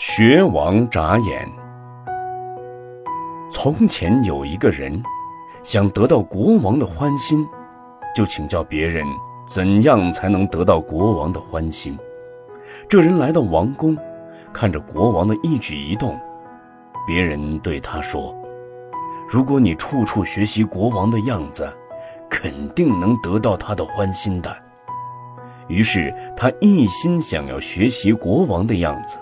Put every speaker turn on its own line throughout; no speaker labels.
学王眨眼。从前有一个人，想得到国王的欢心，就请教别人怎样才能得到国王的欢心。这人来到王宫，看着国王的一举一动，别人对他说：“如果你处处学习国王的样子，肯定能得到他的欢心的。”于是他一心想要学习国王的样子。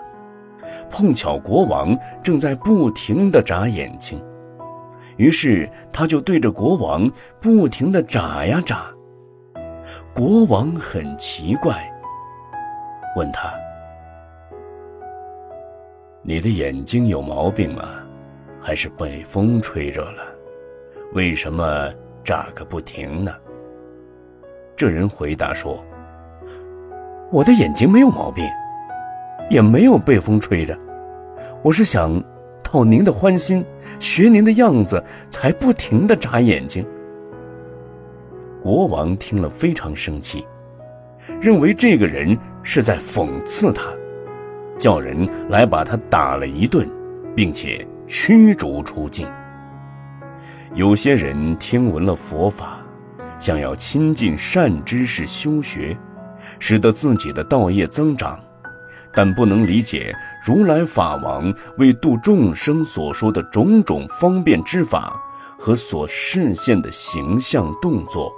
碰巧国王正在不停地眨眼睛，于是他就对着国王不停地眨呀眨。国王很奇怪，问他：“你的眼睛有毛病吗？还是被风吹着了？为什么眨个不停呢？”这人回答说：“我的眼睛没有毛病。”也没有被风吹着，我是想讨您的欢心，学您的样子，才不停地眨眼睛。国王听了非常生气，认为这个人是在讽刺他，叫人来把他打了一顿，并且驱逐出境。有些人听闻了佛法，想要亲近善知识修学，使得自己的道业增长。但不能理解如来法王为度众生所说的种种方便之法和所示现的形象动作，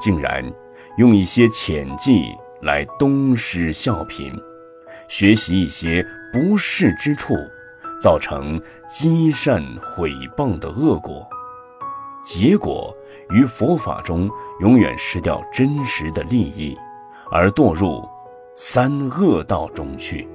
竟然用一些浅计来东施效颦，学习一些不适之处，造成积善毁谤的恶果，结果于佛法中永远失掉真实的利益，而堕入。三恶道中去。